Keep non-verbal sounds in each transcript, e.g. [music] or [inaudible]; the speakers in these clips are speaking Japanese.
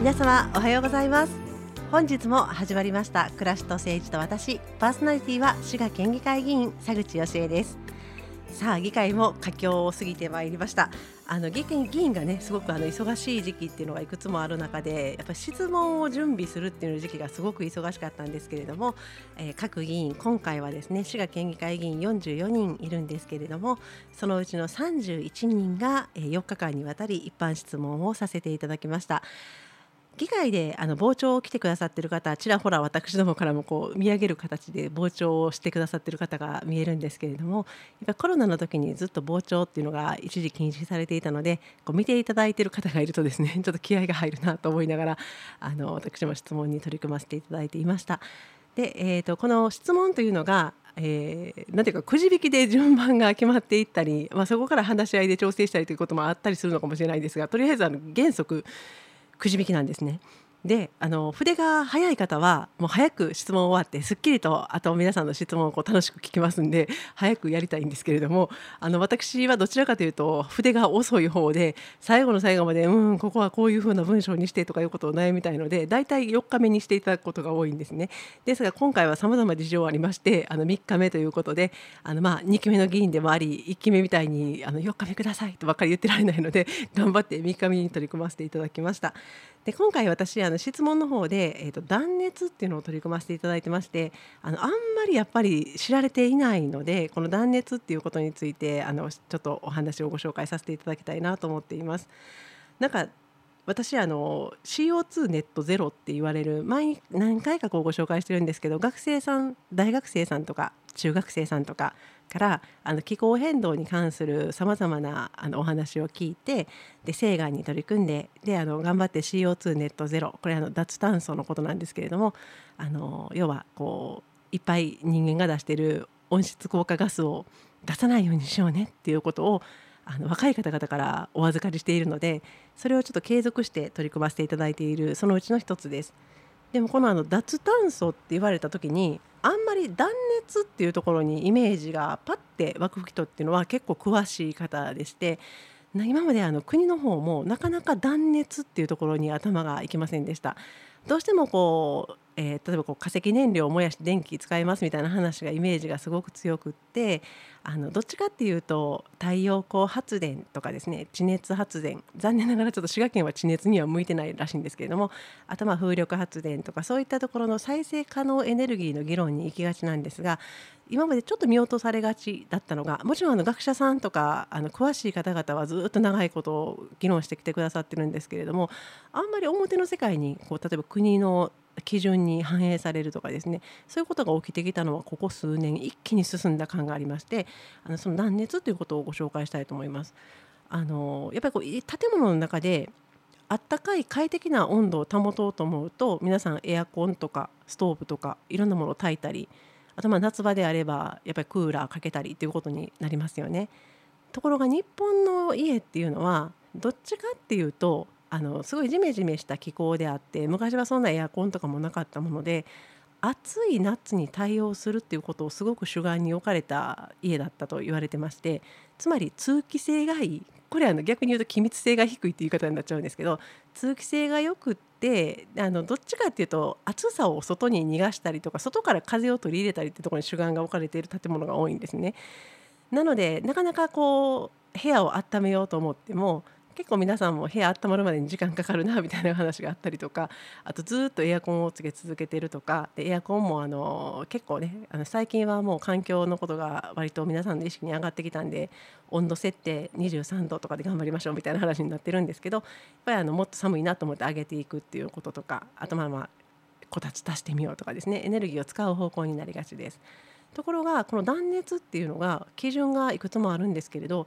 皆様おはようございます。本日も始まりました暮らしと政治と私。パーソナリティは滋賀県議会議員佐口義恵です。さあ議会も佳境を過ぎてまいりました。あの議員議員がねすごくあの忙しい時期っていうのがいくつもある中でやっぱ質問を準備するっていう時期がすごく忙しかったんですけれども、えー、各議員今回はですね滋賀県議会議員44人いるんですけれどもそのうちの31人が4日間にわたり一般質問をさせていただきました。議会であの傍聴を来てくださってる方ちらほら私どもからもこう見上げる形で傍聴をしてくださってる方が見えるんですけれどもやっぱコロナの時にずっと傍聴っていうのが一時禁止されていたのでこう見ていただいている方がいるとですね [laughs] ちょっと気合が入るなと思いながらあの私も質問に取り組ませていただいていました。で、えーと、この質問というのがえー、なんていうかくじ引きで順番が決まっていったり、まあ、そこから話し合いで調整したりということもあったりするのかもしれないですがとりあえずあの原則くじ引きなんですね。であの筆が早い方はもう早く質問終わってすっきりとあと皆さんの質問をこう楽しく聞きますんで早くやりたいんですけれどもあの私はどちらかというと筆が遅い方で最後の最後までうんここはこういうふうな文章にしてとかいうことを悩みたいので大体4日目にしていただくことが多いんですね。ですが今回はさまざま事情ありましてあの3日目ということであのまあ2期目の議員でもあり1期目みたいにあの4日目くださいとばっかり言ってられないので頑張って3日目に取り組ませていただきました。で今回私あの質問の方で、えーと、断熱っていうのを取り組ませていただいてましてあのあんまりやっぱり知られていないのでこの断熱っていうことについてあのちょっとお話をご紹介させていただきたいなと思っています。なんか私あの CO2 ネットゼロって言われる毎何回かこうご紹介してるんですけど学生さん大学生さんとか中学生さんとかからあの気候変動に関するさまざまなあのお話を聞いてで西岸に取り組んでであの頑張って CO2 ネットゼロこれあの脱炭素のことなんですけれどもあの要はこういっぱい人間が出している温室効果ガスを出さないようにしようねっていうことをあの若い方々からお預かりしているのでそれをちょっと継続して取り組ませていただいているそのうちの一つです。でもこのあの脱炭素って言われた時にあんまり断熱っていうところにイメージがパッて湧く人っていうのは結構詳しい方でして今まであの国の方もなかなか断熱っていうところに頭がいきませんでした。どうしてもこうえー、例えばこう化石燃料を燃やして電気使いますみたいな話がイメージがすごく強くってあのどっちかっていうと太陽光発電とかですね地熱発電。残念ながらちょっと滋賀県は地熱には向いてないらしいんですけれどもあとまあ風力発電とかそういったところの再生可能エネルギーの議論に行きがちなんですが今までちょっと見落とされがちだったのがもちろんあの学者さんとかあの詳しい方々はずっと長いことを議論してきてくださってるんですけれどもあんまり表の世界にこう例えば国の基準に反映されるとかですねそういうことが起きてきたのはここ数年一気に進んだ感がありましてあのその断熱ということをご紹介したいと思います。あのやっぱりこう建物の中であったかい快適な温度を保とうと思うと皆さんエアコンとかストーブとかいろんなものを炊いたりあとまあ夏場であればやっぱりクーラーかけたりということになりますよね。ところが日本の家っていうのはどっちかっていうとあのすごいジメジメした気候であって昔はそんなエアコンとかもなかったもので暑い夏に対応するっていうことをすごく主眼に置かれた家だったと言われてましてつまり通気性がいいこれあの逆に言うと気密性が低いっていう言い方になっちゃうんですけど通気性がよくってあのどっちかっていうと暑さを外に逃がしたりとか外から風を取り入れたりってところに主眼が置かれている建物が多いんですね。なのでなかなかこう部屋を温めようと思っても結構皆さんも部屋温まるまでに時間かかるなみたいな話があったりとかあとずっとエアコンをつけ続けてるとかでエアコンもあの結構ねあの最近はもう環境のことが割と皆さんの意識に上がってきたんで温度設定23度とかで頑張りましょうみたいな話になってるんですけどやっぱりあのもっと寒いなと思って上げていくっていうこととかあとまあまあこたつ足してみようとかですねエネルギーを使う方向になりがちです。ところがこの断熱っていうのが基準がいくつもあるんですけれど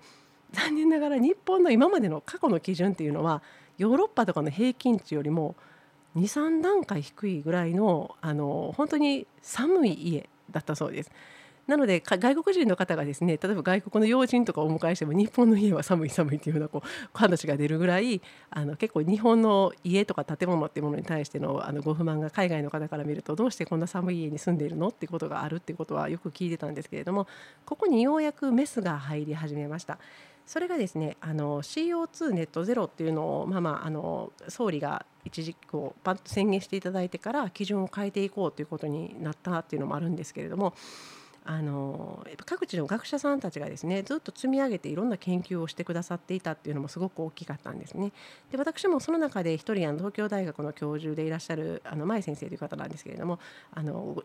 残念ながら日本の今までの過去の基準っていうのはヨーロッパとかの平均値よりも23段階低いぐらいのあの本当に寒い家だったそうです。なので外国人の方がですね例えば外国の要人とかをお迎えしても日本の家は寒い寒いっていうようなこう話が出るぐらいあの結構日本の家とか建物っていうものに対してのあのご不満が海外の方から見るとどうしてこんな寒い家に住んでいるのっていうことがあるっていうことはよく聞いてたんですけれどもここにようやくメスが入り始めました。それがですねあの CO2 ネットゼロっていうのを、まあまあ、あの総理が一時こうパッと宣言していただいてから基準を変えていこうということになったっていうのもあるんですけれどもあのやっぱ各地の学者さんたちがですねずっと積み上げていろんな研究をしてくださっていたっていうのもすごく大きかったんですね。で私もその中で一人あの東京大学の教授でいらっしゃるあの前先生という方なんですけれどもあの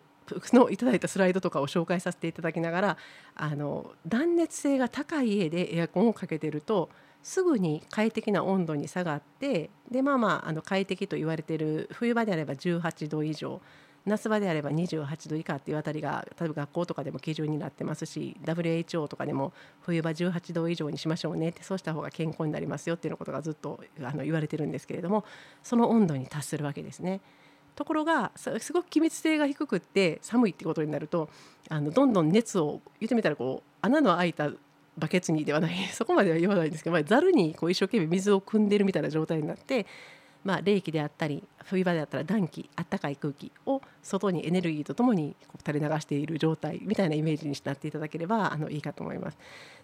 のいただいたスライドとかを紹介させていただきながらあの断熱性が高い家でエアコンをかけてるとすぐに快適な温度に下がってでまあまああの快適と言われている冬場であれば18度以上夏場であれば28度以下っていうあたりが例えば学校とかでも基準になってますし WHO とかでも冬場18度以上にしましょうねってそうした方が健康になりますよっていうことがずっとあの言われてるんですけれどもその温度に達するわけですね。ところがすごく気密性が低くって寒いってことになるとあのどんどん熱を言ってみたらこう穴の開いたバケツにではないそこまでは言わないんですけどざる、まあ、にこう一生懸命水を汲んでるみたいな状態になってまあ、冷気であったり冬場であったら暖気あったかい空気を外にエネルギーとともに垂れ流している状態みたいなイメージになっていただければあのいいかと思います。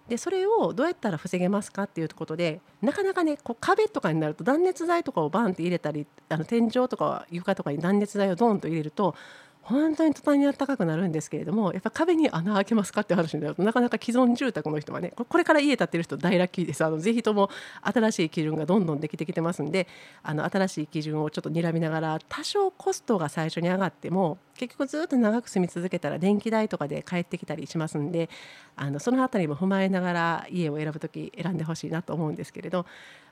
でそれをどうやったら防げますかっていうことでなかなかねこう壁とかになると断熱材とかをバンって入れたりあの天井とか床とかに断熱材をドンと入れると本当に途端に暖かくなるんですけれどもやっぱ壁に穴開けますかって話になるとなかなか既存住宅の人はねこれから家建てる人大ラッキーですあのぜひとも新しい基準がどんどんできてきてますんであの新しい基準をちょっと睨みながら多少コストが最初に上がっても結局ずっと長く住み続けたら電気代とかで帰ってきたりしますんであのその辺りも踏まえながら家を選ぶ時選んでほしいなと思うんですけれど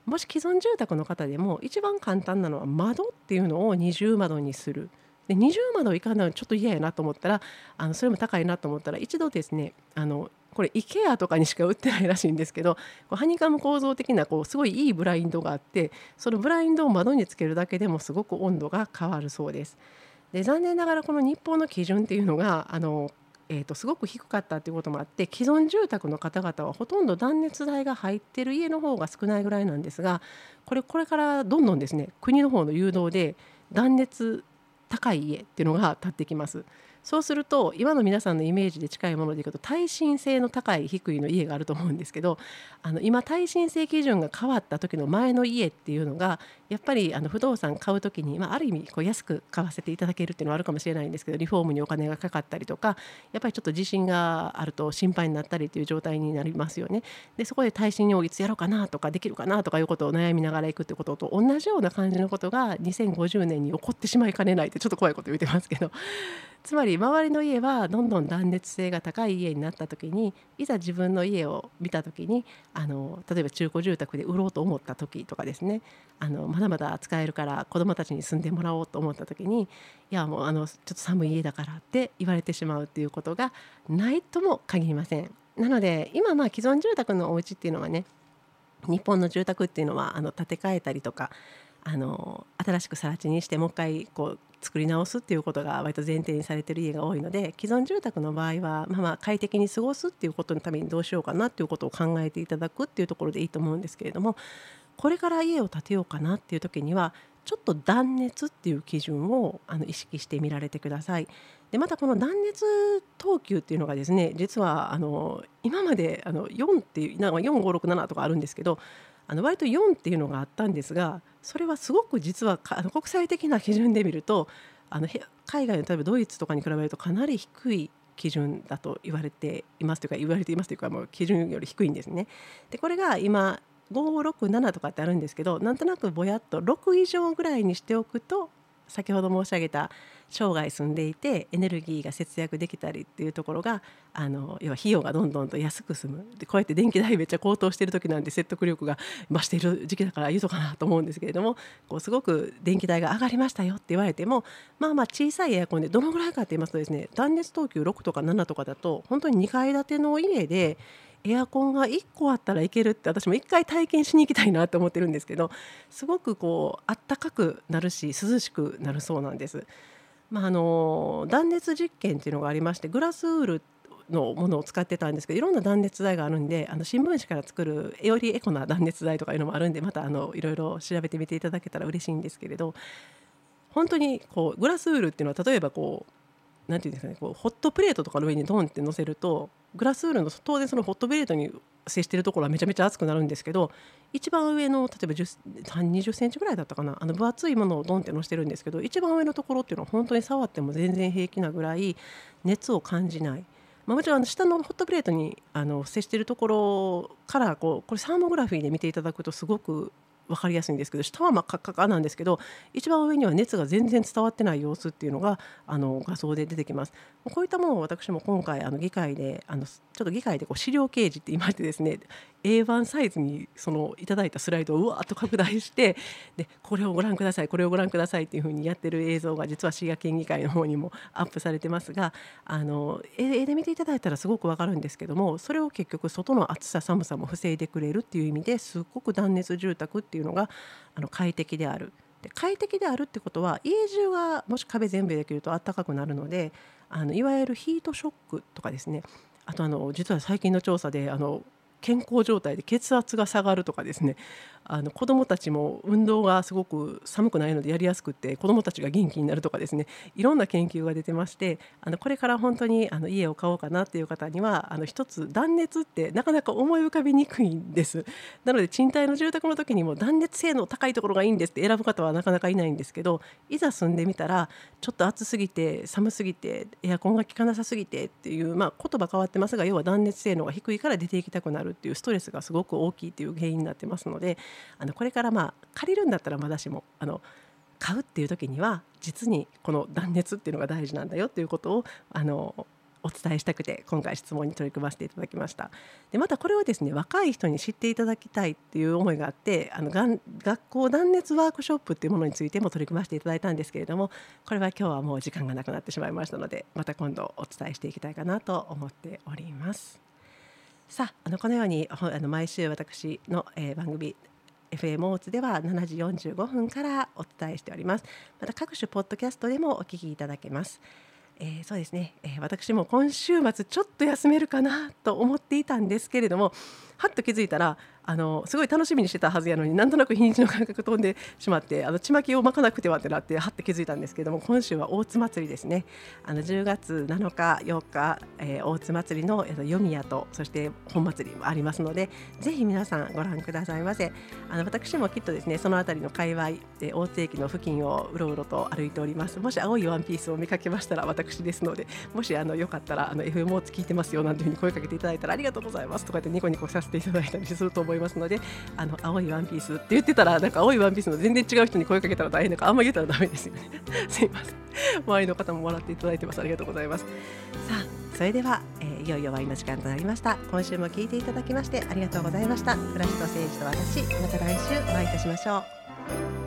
もし既存住宅の方でも一番簡単なのは窓っていうのを二重窓にする。で20窓いかないのちょっと嫌やなと思ったらあのそれも高いなと思ったら一度ですねあのこれ IKEA とかにしか売ってないらしいんですけどハニカム構造的なこうすごいいいブラインドがあってそのブラインドを窓につけるだけでもすごく温度が変わるそうです。で残念ながらこの日本の基準っていうのがあの、えー、とすごく低かったということもあって既存住宅の方々はほとんど断熱材が入ってる家の方が少ないぐらいなんですがこれこれからどんどんですね国の方の誘導で断熱高い家っていうのが建ってきます。そうすると今の皆さんのイメージで近いものでいくと耐震性の高い低いの家があると思うんですけどあの今耐震性基準が変わった時の前の家っていうのがやっぱりあの不動産買う時に、まあ、ある意味こう安く買わせていただけるっていうのはあるかもしれないんですけどリフォームにお金がかかったりとかやっぱりちょっと地震があると心配になったりという状態になりますよね。でそこで耐震をいつやろうかなとかできるかなとかいうことを悩みながらいくってことと同じような感じのことが2050年に起こってしまいかねないってちょっと怖いこと言ってますけどつまり周りの家はどんどん断熱性が高い家になった時にいざ自分の家を見た時にあの例えば中古住宅で売ろうと思った時とかですねあのまだまだ使えるから子どもたちに住んでもらおうと思った時にいやもうあのちょっと寒い家だからって言われてしまうっていうことがないとも限りません。なので今まあ既存住宅のお家っていうのはね日本の住宅っていうのはあの建て替えたりとかあの新しく更地にしてもう一回こう作り直すっていうことが割と前提にされてる家が多いので既存住宅の場合は、まあ、まあ快適に過ごすっていうことのためにどうしようかなっていうことを考えていただくっていうところでいいと思うんですけれどもこれから家を建てようかなっていう時にはちょっと断熱っていう基準をあの意識してみられてください。でまたこの断熱等級っていうのがですね実はあの今まであの4っていう4567とかあるんですけどあの割と4っていうのがあったんですがそれはすごく実はあの国際的な基準で見るとあの海外の例えばドイツとかに比べるとかなり低い基準だと言われていますというか言われていますというかもう基準より低いんですね。でこれが今567とかってあるんですけどなんとなくぼやっと6以上ぐらいにしておくと先ほど申し上げた生涯住んでいてエネルギーが節約できたりっていうところがあの要は費用がどんどんと安く済む。でこうやって電気代めっちゃ高騰してる時なんで説得力が増している時期だから言うとかなと思うんですけれどもこうすごく電気代が上がりましたよって言われてもまあまあ小さいエアコンでどのぐらいかって言いますとですね断熱等級6とか7とかだと本当に2階建ての家でエアコンが1個あったらいけるって私も1回体験しに行きたいなって思ってるんですけどすごくこうあったかくなるし涼しくなるそうなんです。まあ、あの断熱実験っていうのがありましてグラスウールのものを使ってたんですけどいろんな断熱材があるんであの新聞紙から作るよりエコな断熱材とかいうのもあるんでまたあのいろいろ調べてみていただけたら嬉しいんですけれど本当にこうグラスウールっていうのは例えばこうなんていうんですかねこうホットプレートとかの上にドンって乗せるとグラスウールの当然そのホットプレートに接しているところはめちゃめちゃ熱くなるんですけど一番上の例えば20センチぐらいだったかな？あの分厚いものをドンってのしてるんですけど一番上のところっていうのは本当に触っても全然平気なぐらい熱を感じない。まあ、もちろん下のホットプレートにあの接しているところからこうこれサーモグラフィーで見ていただくとすごく分かりやすいんですけど下は真っ赤っかなんですけど一番上には熱が全然伝わってない様子っていうのがあの画像で出てきます。こういったものを私も今回あの議会であのちょっと議会でこう資料掲示って言いましてですね A1 サイズにそのいただいたスライドをうわーっと拡大してでこれをご覧くださいこれをご覧くださいっていうふうにやってる映像が実は滋賀県議会の方にもアップされてますがあの絵で見ていただいたらすごくわかるんですけどもそれを結局外の暑さ寒さも防いでくれるっていう意味ですごく断熱住宅ってていうのがあの快適である。で快適であるってことは家中がもし壁全部できると暖かくなるのであのいわゆるヒートショックとかですねあとあの実は最近の調査であの健康状態で血圧が下がるとかですねあの子どもたちも運動がすごく寒くないのでやりやすくて子どもたちが元気になるとかですねいろんな研究が出てましてあのこれから本当にあの家を買おうかなっていう方にはあの一つ断熱ってなかなか思い浮かびにくいんです。なので賃貸の住宅の時にも断熱性能高いところがいいんですって選ぶ方はなかなかいないんですけどいざ住んでみたらちょっと暑すぎて寒すぎてエアコンが効かなさすぎてっていう、まあ、言葉変わってますが要は断熱性能が低いから出ていきたくなるっていうストレスがすごく大きいっていう原因になってますのであのこれからまあ借りるんだったらまだしもあの買うっていう時には実にこの断熱っていうのが大事なんだよっていうことをあのお伝えしたくて今回質問に取り組ませていただきました。でまたこれをですね若い人に知っていただきたいっていう思いがあってあのがん学校断熱ワークショップっていうものについても取り組ませていただいたんですけれどもこれは今日はもう時間がなくなってしまいましたのでまた今度お伝えしていきたいかなと思っております。さああのこのようにあの毎週私の、えー、番組 FM 大津では7時45分からお伝えしております。また各種ポッドキャストでもお聞きいただけます。えー、そうですね、えー、私も今週末ちょっと休めるかなと思っていたんですけれどもはっと気づいたらあのすごい楽しみにしてたはずやのになんとなく日にちの感覚飛んでしまってあのちまきを巻かなくてはってなってはって気づいたんですけども今週は大津祭りですね。あの10月7日8日、えー、大津祭りの読み屋とそして本祭りもありますのでぜひ皆さんご覧くださいませ。あの私もきっとですねその辺りの界隈で大津駅の付近をうろうろと歩いております。もし青いワンピースを見かけましたら私ですのでもしあのよかったらあの FM 大津聞いてますよなんていうふうに声かけていただいたらありがとうございますとかってニコニコさせていただいたりすると思います。思いますのであの青いワンピースって言ってたらなんか青いワンピースの全然違う人に声かけたら大変だからあんま言ったらダメですよね。[laughs] すいません。周りの方も笑っていただいてます。ありがとうございます。さあそれでは、えー、いよいよ終わりの時間となりました。今週も聞いていただきましてありがとうございました。暮らしと誠治と私また来週お会いいたしましょう。